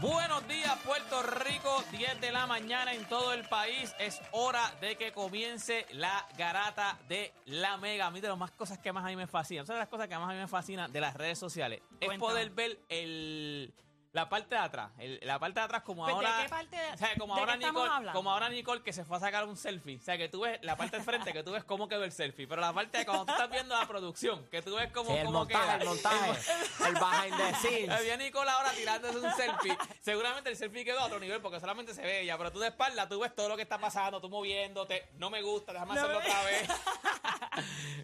Buenos días, Puerto Rico, 10 de la mañana en todo el país. Es hora de que comience la garata de la Mega. A mí de las más cosas que más a mí me fascinan, una de las cosas que más a mí me fascinan de las redes sociales es poder ver el, la parte de atrás. el- la parte de atrás como Pues, ¿de ahora... qué parte de- o sea, como de ahora qué estamos Nicole, hablando? como ahora Nicole que se fue a sacar un selfie. O sea, que tú ves la parte del frente, que tú ves cómo quedó el selfie. Pero la parte de cuando tú estás viendo la producción, que tú ves cómo, Sí, el cómo montaje, queda. el montaje, el behind the scenes. Había Nicole ahora tirándose un selfie. Seguramente el selfie quedó a otro nivel porque solamente se ve ella. Pero tú de espalda, tú ves todo lo que está pasando, tú moviéndote. No me gusta, déjame No hacerlo me- otra vez.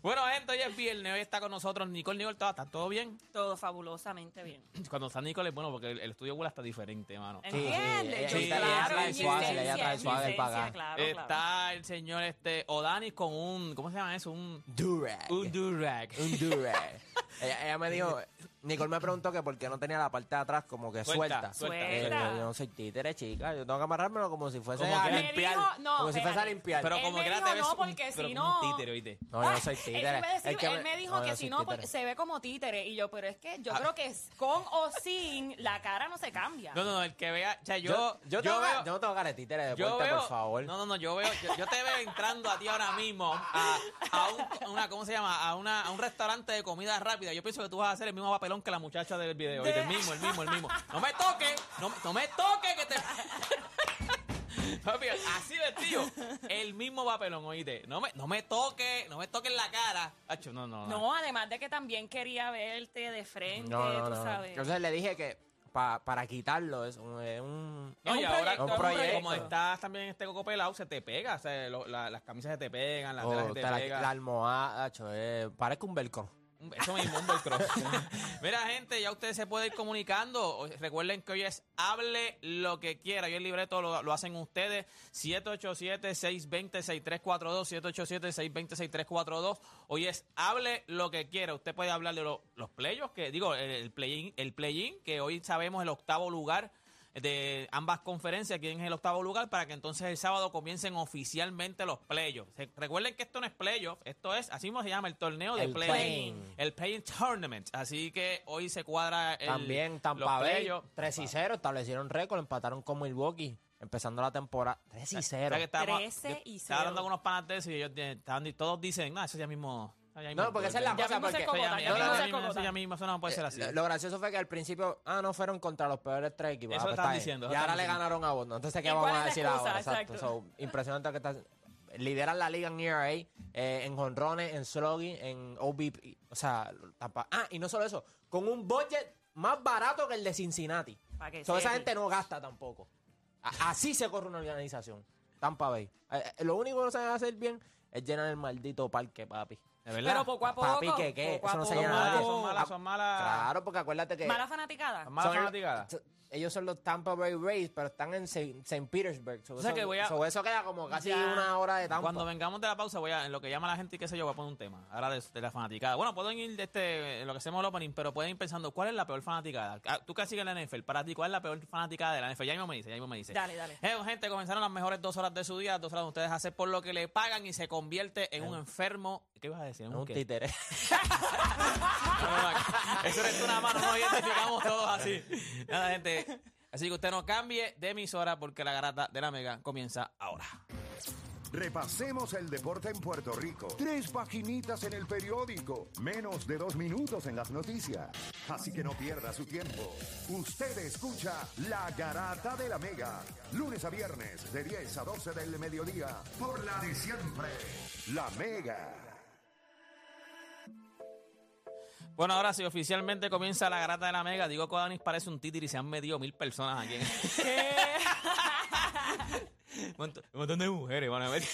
Bueno, gente, hoy es viernes. Hoy está con nosotros Nicole. Nicole, ¿todo, ¿está todo bien? Todo fabulosamente bien. Cuando está Nicole es bueno porque el, el estudio Google está diferente, mano. sí, ¿Entiendes? ella- Yo, ella claro, trae esencia, ella trae esencia, acá. Claro, está claro. el señor este Odanis con un. ¿Cómo se llama eso? Un. Durag. Un durag. Un durag. ella, ella me dijo, Nicole me preguntó que por qué no tenía la parte de atrás como que Suelta, suelta. Eh, yo, no soy títere, chica. Yo tengo que amarrármelo como si fuese Como a limpiar. dijo, no, como si fuese a limpiar. Pero Él como que dijo te ves no, porque si un no- títere, ¿oíste? no, yo no soy Él títere. decía- Es que él me dijo no, que si no, porque se ve como títere. Y yo, pero es que yo Ah. creo que con o sin, la cara no se cambia. No, no, no, el que vea. O sea, yo. Yo, yo, tengo, veo. yo no tengo cara de títere de puerta, veo, por favor. No, no, no, yo veo, yo, yo te veo entrando a ti ahora mismo a, a un, una, ¿cómo se llama? A, una, a un restaurante de comida rápida. Yo pienso que tú vas a hacer el mismo que la muchacha del video. ¿oíste? El mismo, el mismo, el mismo. No me toques, no, me- no me toques que te... Papi, así vestido, el mismo papelón, oíste. No me, no me toques, no me toques la cara. Acho, no, no, no. No, además de que también quería verte de frente, No, no, tú no. sabes. Entonces le dije que pa- para quitarlo es un, es un- No, Es y un ahora, proyecto, un como- proyecto. como estás también en este coco pelado, se te pega. O sea, lo- la- las camisas se te pegan, las oh, telas se te te la, pegan. la almohada, acho, eh, parezca un velcro. Eso mismo, un velcro. Mira, gente, ya ustedes se pueden ir comunicando. Recuerden que hoy es Hable lo que quiera. Hoy el libreto lo, lo hacen ustedes. 787-620-6342. 787-620-6342. Hoy es Hable lo que quiera. Usted puede hablar de lo- los playos, que digo, el, el el play-in, que hoy sabemos el octavo lugar de ambas conferencias, quién es el octavo lugar, para que entonces el sábado comiencen oficialmente los playoffs. Recuerden que esto no es playoff, esto es, así mismo se llama el torneo de El. El Play-in Tournament. Así que hoy se cuadra el, También Tampa Bay, playoffs. 3 y 0, establecieron récord, empataron con Milwaukee, empezando la temporada. 3 y O 0. sea que estábamos- 13 yo y Estaba hablando cero. con unos panas de eso y ellos estaban, y todos dicen, no, eso ya mismo... No, porque esa es la cosa, porque... Eso no puede ser así. Eh, Lo gracioso fue que al principio, ah, no fueron contra los peores tres equipos. Eso Ah, pues estaban está bien. diciendo, Y ahora le ganaron a Boston. Entonces, ¿qué ¿Y vamos a decir excusa? ahora? Exacto. Exacto. So, impresionante que está. Lideran la liga en ERA, eh, en jonrones, en slugging, en OBP. O sea, Tampa- Ah, y no solo eso, con un budget más barato que el de Cincinnati. So, esa gente no gasta tampoco. A- Así se corre una organización. Tampa Bay. Eh, eh, lo único que no saben hacer bien es llenar el maldito parque, papi. ¿De verdad? Pero poco a poco. Papi, ¿qué, qué? poco a Eso no se poco. llena Son nadie. malas, son malas, son malas. Claro, porque acuérdate que... Mala fanaticada. Son malas son- fanaticadas. Ellos son los Tampa Bay Rays, pero están en Saint, Saint Petersburg. So, O sea eso, que voy a- so, eso queda como casi Ya. una hora de Tampa. Cuando vengamos de la pausa, voy a, en lo que llama la gente y qué sé yo, voy a poner un tema. Ahora de, de la fanaticada. Bueno, pueden ir de este, en lo que hacemos el opening, pero pueden ir pensando, ¿cuál es la peor fanaticada? Ah, Tú que sigues la NFL, para ti, ¿cuál es la peor fanaticada de la NFL? Ya mismo me dice, ya mismo me dice. Dale, dale. Eh, gente, comenzaron las mejores dos horas de su día, dos horas de ustedes hacer por lo que le pagan y se convierte en un enfermo. ¿Qué ibas a decir? ¿En un qué? títere. No, no, no, Eso eres tú nada más, no nos identificamos todos así. Nada, gente. Así que usted no cambie de emisora porque la garata de la mega comienza ahora. Repasemos el deporte en Puerto Rico. Tres paginitas en el periódico. Menos de dos minutos en las noticias. Así que no pierda su tiempo. Usted escucha La Garata de la Mega. Lunes a viernes de 10 a 12 del mediodía. Por la de siempre. La Mega. Bueno, ahora sí, oficialmente comienza la garata de la mega. Digo que Odanis parece un títere y se han medido mil personas aquí. un, montón, un montón de mujeres, van a ver.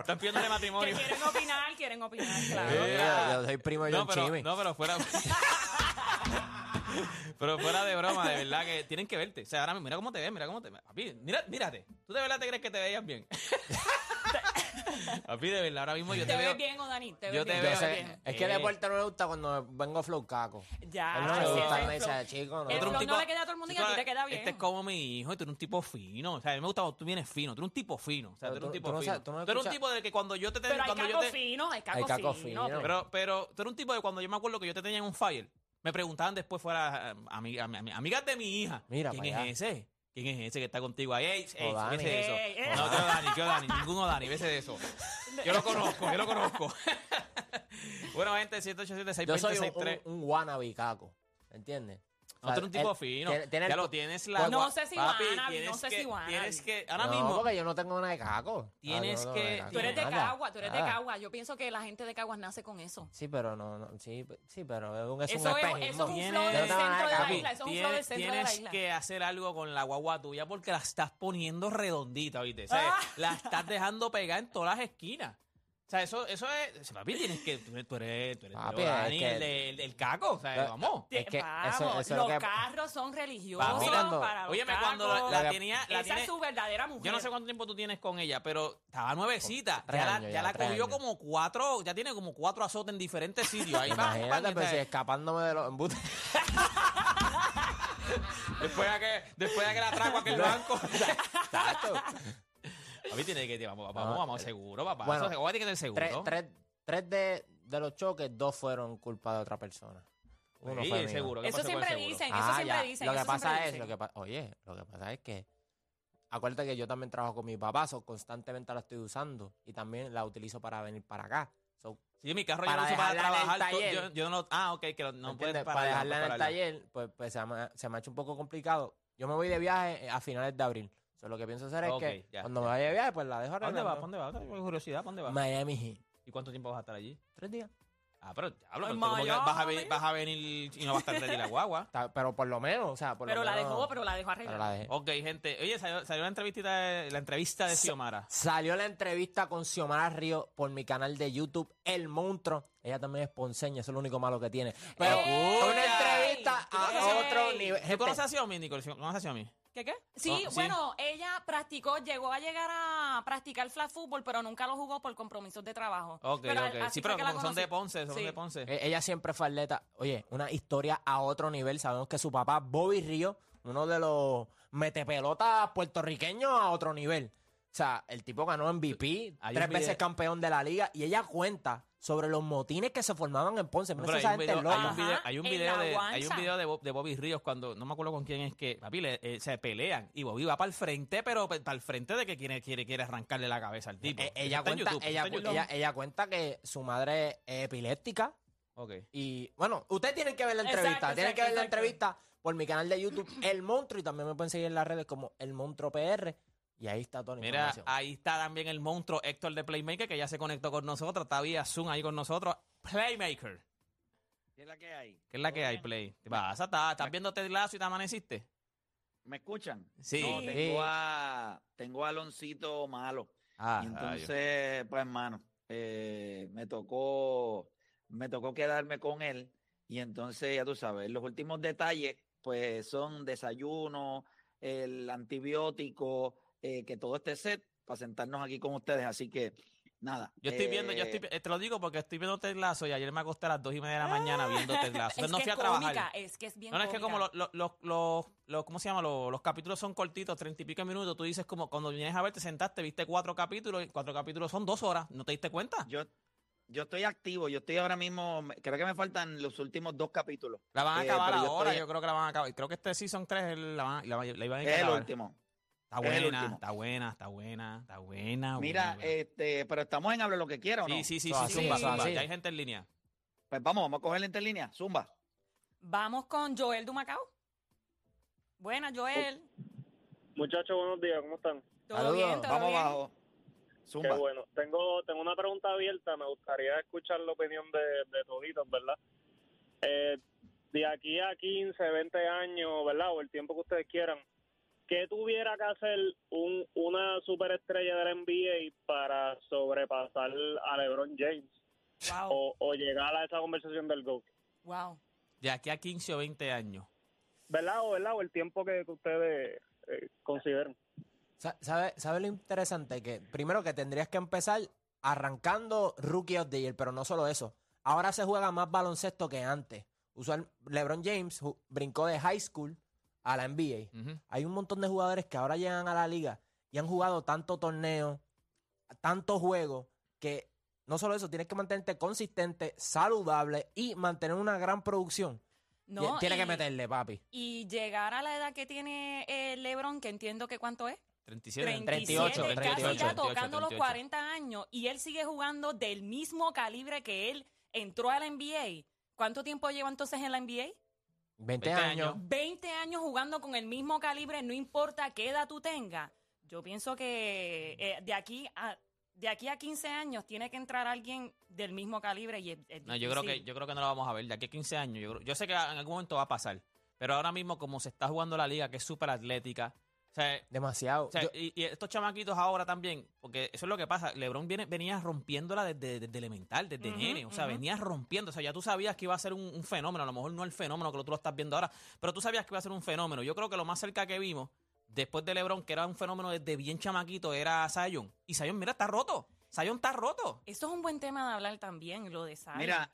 Están pidiéndole Que matrimonio. quieren opinar, quieren opinar, claro. Eh, yo, yo soy primo de No John pero, Chimmy. no, pero fuera. pero fuera de broma, de verdad que tienen que verte. O sea, ahora mismo, mira cómo te ves, mira cómo te ves. Papi, mira, mírate. ¿Tú de verdad te crees que te veías bien? Papi, de verdad, ahora mismo yo te, Te veo. ves bien, Odani, te Yo ves te bien. Veo es que de vuelta no le gusta cuando vengo flow caco. Ya, Él no le gusta, me dice, chico, no. el le queda a todo el mundo y a ti te queda bien. Este es como mi hijo y tú eres un tipo fino. O sea, a mí me gusta cuando tú vienes fino. Tú eres un tipo fino. O sea, tú Pero eres un tú- tipo fino. tú eres un tipo de que cuando yo te Pero hay cuando yo caco te, fino, hay caco, Hay caco fino. fino. Pero, pero tú eres un tipo de cuando yo me acuerdo que yo te tenía en un fire. Me preguntaban después fuera eh, amiga- ami- ami- amigas de mi hija. Mira ¿Quién es ese? ¿Quién es ese que está contigo ahí? Ey, ey, Oh, Dani. vese de eso. Ey, ey. No, yo Dani, yo Dani, ninguno Dani, vese de eso. Yo lo conozco, yo lo conozco. bueno, gente, 787 Yo soy un, 626 un, un wannabe caco, ¿entiendes? O No, sea, tú eres un tipo él fino. tiene- tiene el ya lo tienes la. No sé si Papi, wannabe, tienes no sé que- si wannabe. Tienes que. Ahora no, mismo. porque yo no tengo nada de caco. Tienes Ah, no que- Tú eres de Cagua, tú eres de nada. Cagua. Yo pienso que la gente de Caguas nace con eso. Sí, pero no, no sí, sí, pero es un, es un Eso es, eso es un Tienes- flow del centro de la isla. Eso es un flow Tienes, del centro de la tienes isla. que hacer algo con la guagua tuya porque la estás poniendo redondita, ¿viste? O sea, Ah. La estás dejando pegar en todas las esquinas. O sea, eso, eso es. Papi, tienes que. Tú eres, tú eres, tú eres Papi, Dani, que- el, de- el del caco. O sea, Lo- vamos. Es que Vamos, eso- eso es lo los que- carros son religiosos Papi, cuando- para los Óyeme, cuando la, que- tenía. La Esa tiene- es su verdadera mujer. yo no sé cuánto tiempo tú tienes con ella, pero estaba nuevecita. Ya la, años ya ya, la cogió años. como cuatro. Ya tiene como cuatro azotes en diferentes sitios. Ahí va, Imagínate, pero sea, si escapándome de los embutes. después, de que, después de que la trago a aquel banco. Exacto. Papi, tiene que. Vamos, vamos, vamos, seguro, papá. bueno, Eso, tiene que ser seguro. tres, tres, tres de, de los choques, dos fueron culpa de otra persona. Uno Sí, fue seguro. ¿Qué Eso siempre seguro? dicen, eso Ah, siempre ya. dicen. Lo que pasa es, dicen. lo que pa- oye, lo que pasa es que acuérdate que yo también trabajo con mi papá, so constantemente la estoy usando y también la utilizo para venir para acá. So, Sí, mi carro yo Para lo uso para trabajar. taller. Yo, yo no, ah, ok, que lo- no ¿me puedes para no dejarla en el taller, pues, pues se, me, se me ha hecho un poco complicado. Yo me voy de viaje a finales de abril. So, lo que pienso hacer Ok, es que ya, cuando ya. me vaya de viaje, pues la dejo ¿A ¿Dónde vas? ¿A arreglando. ¿Dónde vas? Tengo curiosidad, ¿a ¿dónde vas? Miami Heat. ¿Y cuánto tiempo vas a estar allí? Tres días. Ah, pero diablo, En pero tú como que vas a, Miami. venir, vas a venir y no va a estar ready la guagua. Está- pero por lo menos, o sea, por Pero lo la menos- dejó, pero la dejó pero la dejé. Ok, gente. Oye, salió, salió la entrevista de, la entrevista de Xiomara. Salió la entrevista con Xiomara Río por mi canal de YouTube, El Monstruo. Ella también es ponceña, eso es lo único malo que tiene. Pero ¡Ey! una entrevista ¿Tú a conoces- otro nivel. ¿Tú Gente, conoces a Xiomi, Nicole? ¿Conoces a Xiomi? ¿Qué qué? Sí, Oh, sí. bueno, ella practicó, llegó a llegar a practicar flag fútbol, pero nunca lo jugó por compromisos de trabajo. Ok, Pero ok. así Sí, fue pero que la como son de. Ponce, son Sí. de Ponce. eh, ella siempre fue atleta. Oye, una historia a otro nivel. Sabemos que su papá, Bobby Río, uno de los metepelotas puertorriqueños a otro nivel. O sea, el tipo ganó MVP, Hay tres un veces video- campeón de la liga, y ella cuenta sobre los motines que se formaban en Ponce. Pero esa hay un gente video, hay un video, hay un Ajá, en video la de, hay un guancha. video de, Bob- de Bobby Ríos cuando, no me acuerdo con quién es que, papi, le- eh, se pelean y Bobby va para el frente, pero para el frente de que quiere, quiere, quiere arrancarle la cabeza al tipo. Eh, Eso ella, está en cuenta, YouTube, eso ella, está en cu- YouTube. ella, ella cuenta que su madre es epiléptica Ok. y bueno, ustedes tienen que ver la Exacto, entrevista, tienen que ver la exacto, entrevista por mi canal de YouTube El Monstruo y también me pueden seguir en las redes como El Monstruo PR y ahí está toda la Mira, información. ahí está también el monstruo Héctor de Playmaker que ya se conectó con nosotros, está vía Zoom ahí con nosotros. Playmaker, ¿Qué es la que hay? ¿qué es la que hay, Play? ¿Qué pasa? ¿Estás, estás viendo Ted Lasso y te amaneciste? ¿Me escuchan? Sí. No, tengo a, tengo a Aloncito malo. Ah, Y rayos. entonces, pues, hermano, eh, me tocó, me tocó quedarme con él. Y entonces, ya tú sabes, los últimos detalles, pues, son desayuno, el antibiótico, eh, que todo esté set para sentarnos aquí con ustedes. Así que, nada. Yo estoy viendo, yo eh, estoy, eh, te lo digo porque estoy viendo Ted Lasso y ayer me acosté a las dos y media de la mañana viendo. Es Entonces no fui a es trabajar. cómica, es que es bien No, no, es que como los, los, los, los, los- ¿cómo se llama? Los, los capítulos son cortitos, treinta y pico de minutos. Tú dices como cuando vienes a ver, te sentaste, viste cuatro capítulos y cuatro capítulos son dos horas. ¿No te diste cuenta? Yo, yo estoy activo, yo estoy ahora mismo, creo que me faltan los últimos dos capítulos. La van a Eh, acabar yo ahora, estoy- yo creo que la van a acabar. Creo que este Season 3 la, van, la, van- la iban a Es el acabar. último. Está buena, está buena, está buena, está buena. Mira, buena. este, pero estamos en Hable lo que quiera, ¿o no? Sí, sí, sí, sí, así, zumba. Ya hay gente en línea. Pues vamos, vamos a coger la interlínea. Zumba. Vamos con Joel Dumacao. Buena, Joel. Muchachos, buenos días, ¿cómo están? ¿Todo Saludos. bien? ¿Todo Vamos bien? abajo. Qué Zumba. bueno. Tengo, tengo una pregunta abierta, me gustaría escuchar la opinión de, de toditos, ¿verdad? Eh, de aquí a 15, 20 años, ¿verdad? O el tiempo que ustedes quieran, ¿qué tuviera que hacer un, una superestrella de la NBA para sobrepasar a LeBron James? Wow, O, o llegar a esa conversación del GOAT. wow. De aquí a 15 o 20 años. ¿Verdad? O, ¿verdad? o el tiempo que, que ustedes eh, consideren. Sa- ¿Sabe, ¿Sabe lo interesante? Que primero que tendrías que empezar arrancando Rookie of the Year, pero no solo eso. Ahora se juega más baloncesto que antes. Usual, LeBron James brincó de high school a la NBA. Hay un montón de jugadores que ahora llegan a la liga y han jugado tanto torneo, tantos juegos, que no solo eso, tienes que mantenerte consistente, saludable y mantener una gran producción. No, Tiene y- que meterle, papi. Y llegar a la edad que tiene eh, LeBron, que entiendo que cuánto es. 37. 37, 38, casi 38, ya tocando los 38. 40 años y él sigue jugando del mismo calibre que él entró a la NBA. ¿Cuánto tiempo lleva entonces en la NBA? 20 20 años. años. 20 años jugando con el mismo calibre, no importa qué edad tú tengas. Yo pienso que eh, de aquí a de aquí a 15 años tiene que entrar alguien del mismo calibre y es, es No, yo creo que yo creo que no lo vamos a ver de aquí a 15 años. Yo, creo- yo sé que en algún momento va a pasar, pero ahora mismo como se está jugando la liga, que es súper atlética, sea, Demasiado. o sea, Yo- y, y estos chamaquitos ahora también, porque eso es lo que pasa. LeBron viene, venía rompiéndola desde, desde elemental, desde Ujú, nene. O sea, ujú. venía rompiendo. O sea, ya tú sabías que iba a ser un, un fenómeno. A lo mejor no el fenómeno que tú lo estás viendo ahora, pero tú sabías que iba a ser un fenómeno. Yo creo que lo más cerca que vimos, después de LeBron, que era un fenómeno desde bien chamaquito, era Zion. Y Zion, mira, está roto. Zion está roto. Eso es un buen tema de hablar también, lo de Zion. Mira,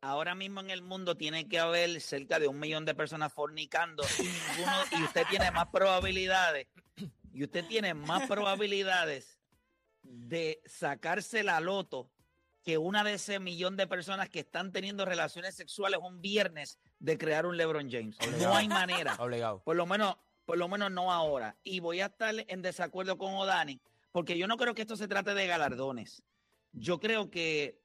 ahora mismo en el mundo tiene que haber cerca de un millón de personas fornicando y ninguno, y usted tiene más probabilidades, y usted tiene más probabilidades de sacarse la loto que una de ese millón de personas que están teniendo relaciones sexuales un viernes de crear un LeBron James. No hay manera. Obligado. Por lo menos, por lo menos no ahora. Y voy a estar en desacuerdo con Odani, porque yo no creo que esto se trate de galardones. Yo creo que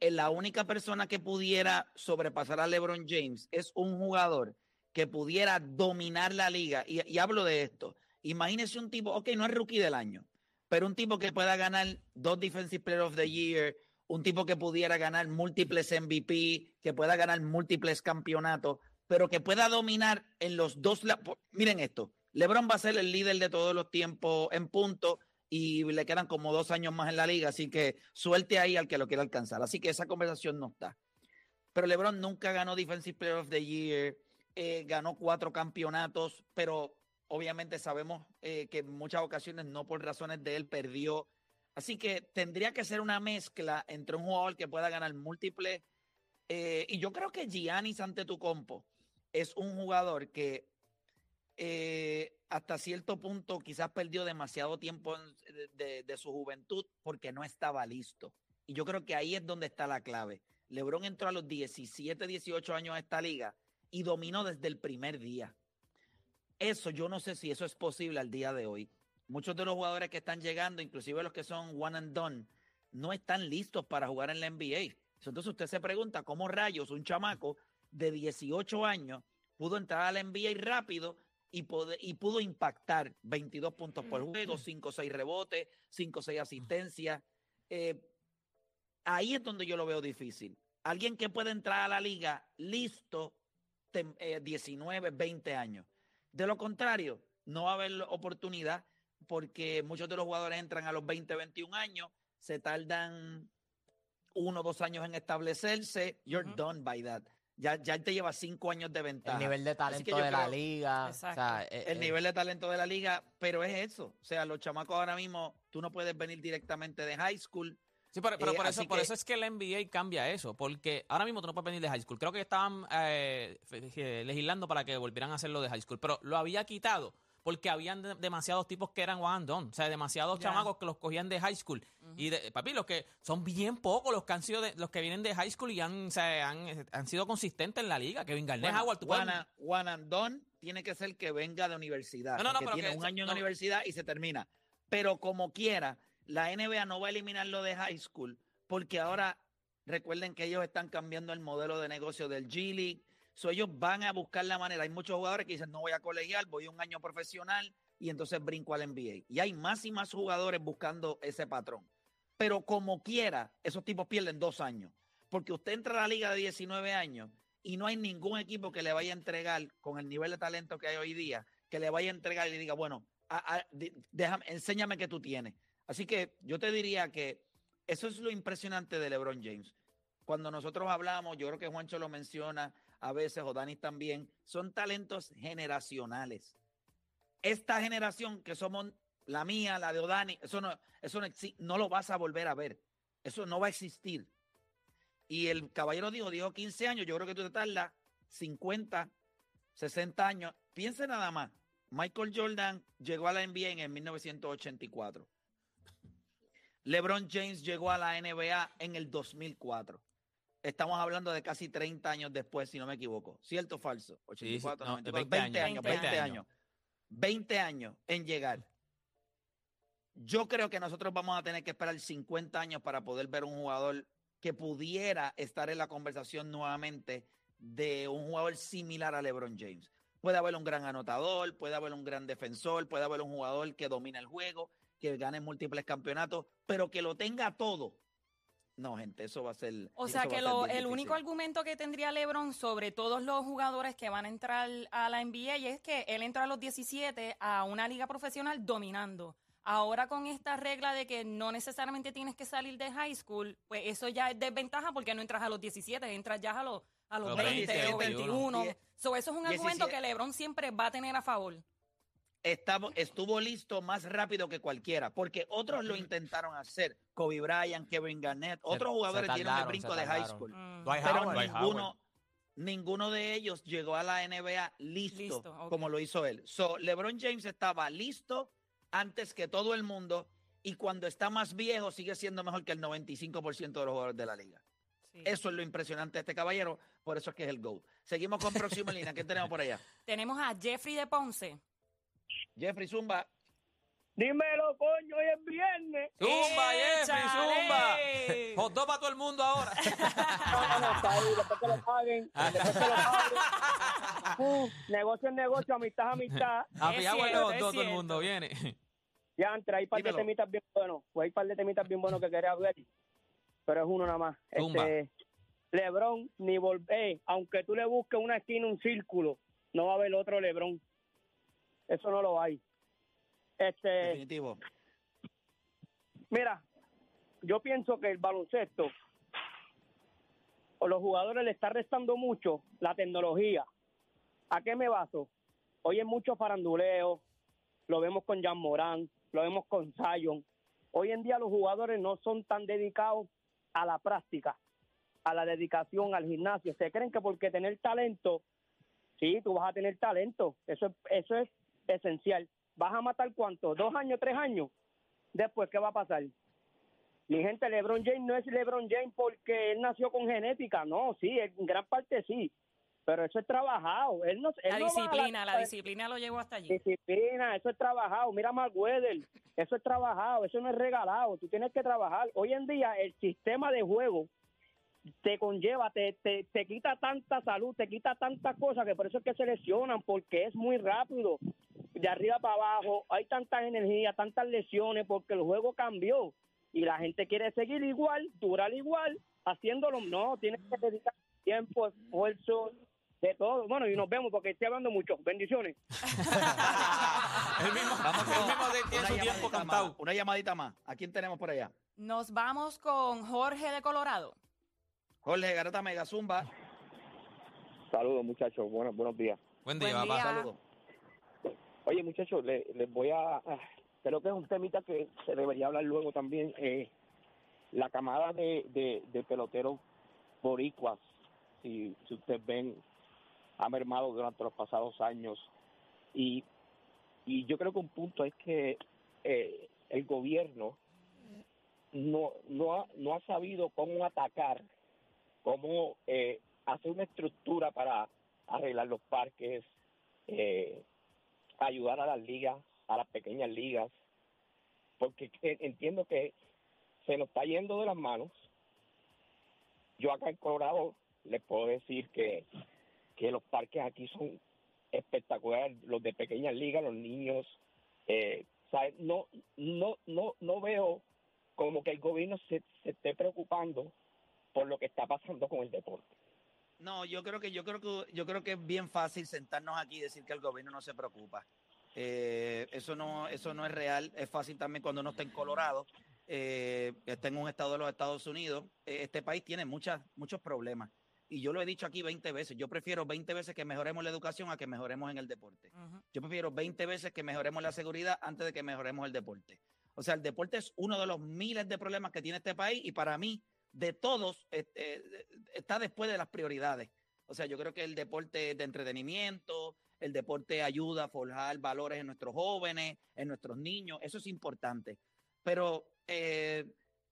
la única persona que pudiera sobrepasar a LeBron James es un jugador que pudiera dominar la liga. Y, hablo de esto. Imagínese un tipo, ok, no es rookie del año, pero un tipo que pueda ganar dos Defensive Player of the Year, un tipo que pudiera ganar múltiples MVP, que pueda ganar múltiples campeonatos, pero que pueda dominar en los dos. Miren esto: LeBron va a ser el líder de todos los tiempos en punto y le quedan como dos años más en la liga, así que suelte ahí al que lo quiera alcanzar. Así que esa conversación no está. Pero LeBron nunca ganó Defensive Player of the Year, eh, ganó cuatro campeonatos, pero obviamente sabemos eh, que en muchas ocasiones no por razones de él perdió. Así que tendría que ser una mezcla entre un jugador que pueda ganar múltiples. eh, y yo creo que Giannis Antetokounmpo es un jugador que eh, hasta cierto punto quizás perdió demasiado tiempo de su juventud porque no estaba listo. Y yo creo que ahí es donde está la clave. LeBron entró a los 17, 18 años a esta liga y dominó desde el primer día. Eso yo no sé si eso es posible al día de hoy. Muchos de los jugadores que están llegando, inclusive los que son one and done, no están listos para jugar en la NBA. Entonces usted se pregunta cómo rayos un chamaco de 18 años pudo entrar a la NBA rápido y, pode- y pudo impactar 22 puntos por juego, 5 o 6 rebotes, 5 o 6 asistencias. Eh, ahí es donde yo lo veo difícil. Alguien que puede entrar a la liga listo, tem- eh, 19, 20 años. De lo contrario, no va a haber oportunidad porque muchos de los jugadores entran a los 20, 21 años, se tardan uno o dos años en establecerse, you're Ujú. done by that. Ya, ya te lleva cinco años de ventaja. El nivel de talento de la liga. Exacto. O sea, eh, el eh, nivel de talento de la liga, pero es eso. O sea, los chamacos ahora mismo, tú no puedes venir directamente de high school. Sí, pero, pero Eh, por, eso, por que- eso es que la NBA cambia eso, porque ahora mismo tú no puedes venir de high school. Creo que estaban eh, legislando para que volvieran a hacerlo de high school, pero lo había quitado porque habían de- demasiados tipos que eran one and done, o sea, demasiados Ya. chamacos que los cogían de high school. Y de, papi, los que son bien pocos los que han sido de- los que vienen de high school y han, o sea, han, han sido consistentes en la liga. Kevin Garnett, Bueno, Howard, tú puedes- one, and- one and done tiene que ser que venga de universidad. No, no, no, que pero tiene que- un año en universidad y se termina. Pero como quiera, la NBA no va a eliminar lo de high school porque ahora recuerden que ellos están cambiando el modelo de negocio del G League. So, ellos van a buscar la manera. Hay muchos jugadores que dicen, no voy a colegial, voy un año profesional y entonces brinco al NBA. Y hay más y más jugadores buscando ese patrón. Pero como quiera, esos tipos pierden dos años. Porque usted entra a la liga de 19 años y no hay ningún equipo que le vaya a entregar con el nivel de talento que hay hoy día, que le vaya a entregar y le diga, bueno, a- enséñame que tú tienes. Así que yo te diría que eso es lo impresionante de LeBron James. Cuando nosotros hablamos, yo creo que Juancho lo menciona a veces, o Dani también, son talentos generacionales. Esta generación que somos la mía, la de Odani, eso no, eso no, no lo vas a volver a ver. Eso no va a existir. Y el caballero dijo, dijo 15 años, yo creo que tú te tardas 50, 60 años. Piense nada más. Michael Jordan llegó a la NBA en el 1984. LeBron James llegó a la NBA en el 2004. Estamos hablando de casi 30 años después, si no me equivoco. ¿Cierto o falso? Sí, sí, 84, no, 94, 20 20 años, 20 20 años. 20 años en llegar. Yo creo que nosotros vamos a tener que esperar 50 años para poder ver un jugador que pudiera estar en la conversación nuevamente de un jugador similar a LeBron James. Puede haber un gran anotador, puede haber un gran defensor, puede haber un jugador que domina el juego, que gane múltiples campeonatos, pero que lo tenga todo. No, gente, eso va a ser. O sea que lo- el único argumento que tendría LeBron sobre todos los jugadores que van a entrar a la NBA es que él entra a los 17 a una liga profesional dominando. Ahora con esta regla de que no necesariamente tienes que salir de high school, pues eso ya es desventaja porque no entras a los 17, entras ya a los, a los Los 20 o 20, 21. Die- So, eso es un argumento 17. que LeBron siempre va a tener a favor. Estuvo listo más rápido que cualquiera, porque otros lo intentaron hacer. Kobe Bryant, Kevin Garnett, otros se jugadores dieron el brinco de high school. Mm. Pero Howard. Ninguno, ninguno de ellos llegó a la NBA listo, como lo hizo él. So, LeBron James estaba listo antes que todo el mundo y cuando está más viejo sigue siendo mejor que el 95% de los jugadores de la liga. Sí. Eso es lo impresionante de este caballero, por eso es que es el GOAT. Seguimos con próxima línea. ¿Qué tenemos por allá? Tenemos a Jeffrey de Ponce. Jeffrey Zumba. Dímelo, coño, hoy es viernes. Zumba, Jeffrey, zumba. Dog para todo el mundo ahora. No, no, no, está ahí, después que lo paguen. Después que lo paguen. Uh, negocio es negocio, amistad es amistad. A Es mí hago el cierto, hot es dog, todo el mundo viene. Ya, entre ahí par de temitas bien buenos. Pues hay par de temitas bien buenos que quería ver. Pero es uno nada más. Zumba. Este, Lebron, ni volver. Aunque tú le busques una esquina, un círculo, no va a haber otro Lebron. Eso no lo hay. Este, Definitivo. Mira, yo pienso que el baloncesto o los jugadores le está restando mucho la tecnología. ¿A qué me baso? Hoy hay mucho faranduleo, lo vemos con Jan Morán, lo vemos con Zion. Hoy en día los jugadores no son tan dedicados a la práctica, a la dedicación al gimnasio. Se creen que porque tener talento, sí, tú vas a tener talento, eso es, eso es esencial. ¿Vas a matar cuánto? ¿Dos años, tres años? Después, ¿qué va a pasar? Mi gente, LeBron James no es LeBron James porque él nació con genética, no, sí, en gran parte sí, pero eso es trabajado. Él no, él La no va a disciplina, la disciplina lo llevó hasta allí. disciplina, eso es trabajado. Mira Mark Weather, eso es trabajado, eso no es regalado. Tú tienes que trabajar. Hoy en día el sistema de juego te conlleva, te, te, te quita tanta salud, te quita tantas cosas que por eso es que se lesionan, porque es muy rápido. De arriba para abajo, hay tantas energías, tantas lesiones, porque el juego cambió. Y la gente quiere seguir igual, durar igual, haciéndolo. No, tienes que dedicar tiempo, esfuerzo, de todo. Bueno, y nos vemos porque estoy hablando mucho. Bendiciones. el mismo, Vamos el mismo de- tiene su tiempo cantado. más, Una llamadita más. ¿A quién tenemos por allá? Nos vamos con Jorge de Colorado. Jorge Garata Mega Zumba. Saludos, muchachos. Buenos, buenos días. Buen día, Buen papá. día. Saludos. Oye, muchachos, le- les voy a... ah, Creo que es un temita que se debería hablar luego también. eh, la camada de, de, de peloteros boricuas, si, si ustedes ven, ha mermado durante los pasados años. Y, y yo creo que un punto es que eh, el gobierno no, no, ha, no ha sabido cómo atacar, cómo eh, hacer una estructura para arreglar los parques, eh, ayudar a las ligas, a las pequeñas ligas, porque que- entiendo que se nos está yendo de las manos. Yo acá en Colorado les puedo decir que, que los parques aquí son espectaculares, los de pequeñas ligas, los niños, eh, ¿sabe? no, no, no, no veo como que el gobierno se esté preocupando por lo que está pasando con el deporte. No, yo creo que yo creo que yo creo que es bien fácil sentarnos aquí y decir que el gobierno no se preocupa. Eh, eso no eso no es real. Es fácil también cuando uno está en Colorado, eh, está en un estado de los Estados Unidos. Eh, este país tiene muchas muchos problemas y yo lo he dicho aquí 20 veces. Yo prefiero 20 veces que mejoremos la educación a que mejoremos en el deporte. Yo prefiero 20 veces que mejoremos la seguridad antes de que mejoremos el deporte. O sea, el deporte es uno de los miles de problemas que tiene este país y para mí, de todos, este, eh, está después de las prioridades. O sea, yo creo que el deporte de entretenimiento, el deporte ayuda a forjar valores en nuestros jóvenes, en nuestros niños, eso es importante. Pero, eh,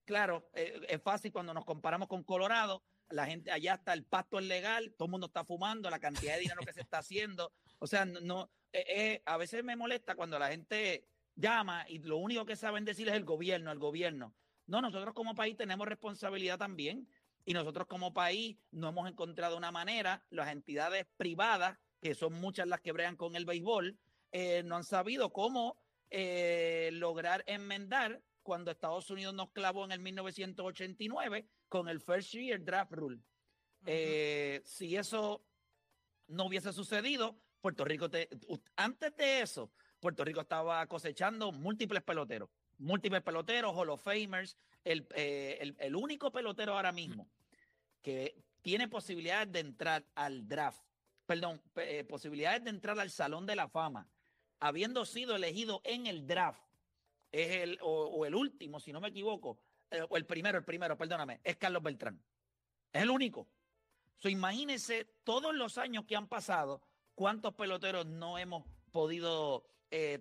claro, eh, es fácil cuando nos comparamos con Colorado la gente allá está, el pasto es legal, todo el mundo está fumando, la cantidad de dinero que se está haciendo. O sea, no, eh, eh, a veces me molesta cuando la gente llama y lo único que saben decir es el gobierno, el gobierno. No, nosotros como país tenemos responsabilidad también. Y nosotros como país no hemos encontrado una manera, las entidades privadas, que son muchas las que bregan con el béisbol, eh, no han sabido cómo eh, lograr enmendar cuando Estados Unidos nos clavó en el 1989 con el First Year Draft Rule. Eh, si eso no hubiese sucedido, Puerto Rico, te, antes de eso, Puerto Rico estaba cosechando múltiples peloteros, múltiples peloteros, Hall of Famers, el, eh, el, el único pelotero ahora mismo que tiene posibilidades de entrar al draft, perdón, eh, posibilidades de entrar al Salón de la Fama, habiendo sido elegido en el draft, es el, o, el último, si no me equivoco, eh, o el primero, el primero, perdóname, es Carlos Beltrán. Es el único. So, imagínense todos los años que han pasado, cuántos peloteros no hemos podido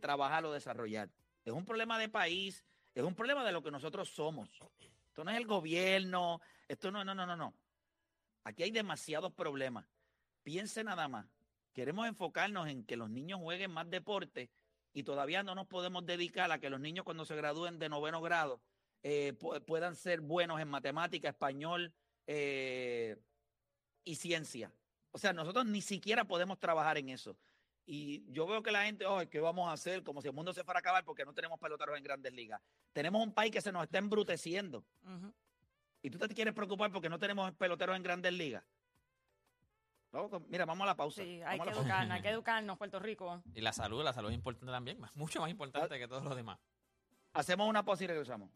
trabajar o desarrollar. Es un problema de país, es un problema de lo que nosotros somos. Esto no es el gobierno, esto no, no, no, no, no. Aquí hay demasiados problemas. Piense nada más. Queremos enfocarnos en que los niños jueguen más deporte y todavía no nos podemos dedicar a que los niños cuando se gradúen de noveno grado eh, pu- puedan ser buenos en matemática, español eh, y ciencia. O sea, nosotros ni siquiera podemos trabajar en eso. Y yo veo que la gente, oh, ¿qué vamos a hacer? Como si el mundo se fuera a acabar porque no tenemos peloteros en grandes ligas. Tenemos un país que se nos está embruteciendo. ¿Y tú te quieres preocupar porque no tenemos peloteros en grandes ligas? Mira, vamos a la pausa. Sí, hay que educarnos, hay que educarnos, Puerto Rico. Y la salud, la salud es importante también, mucho más importante que todos los demás. Hacemos una pausa y regresamos.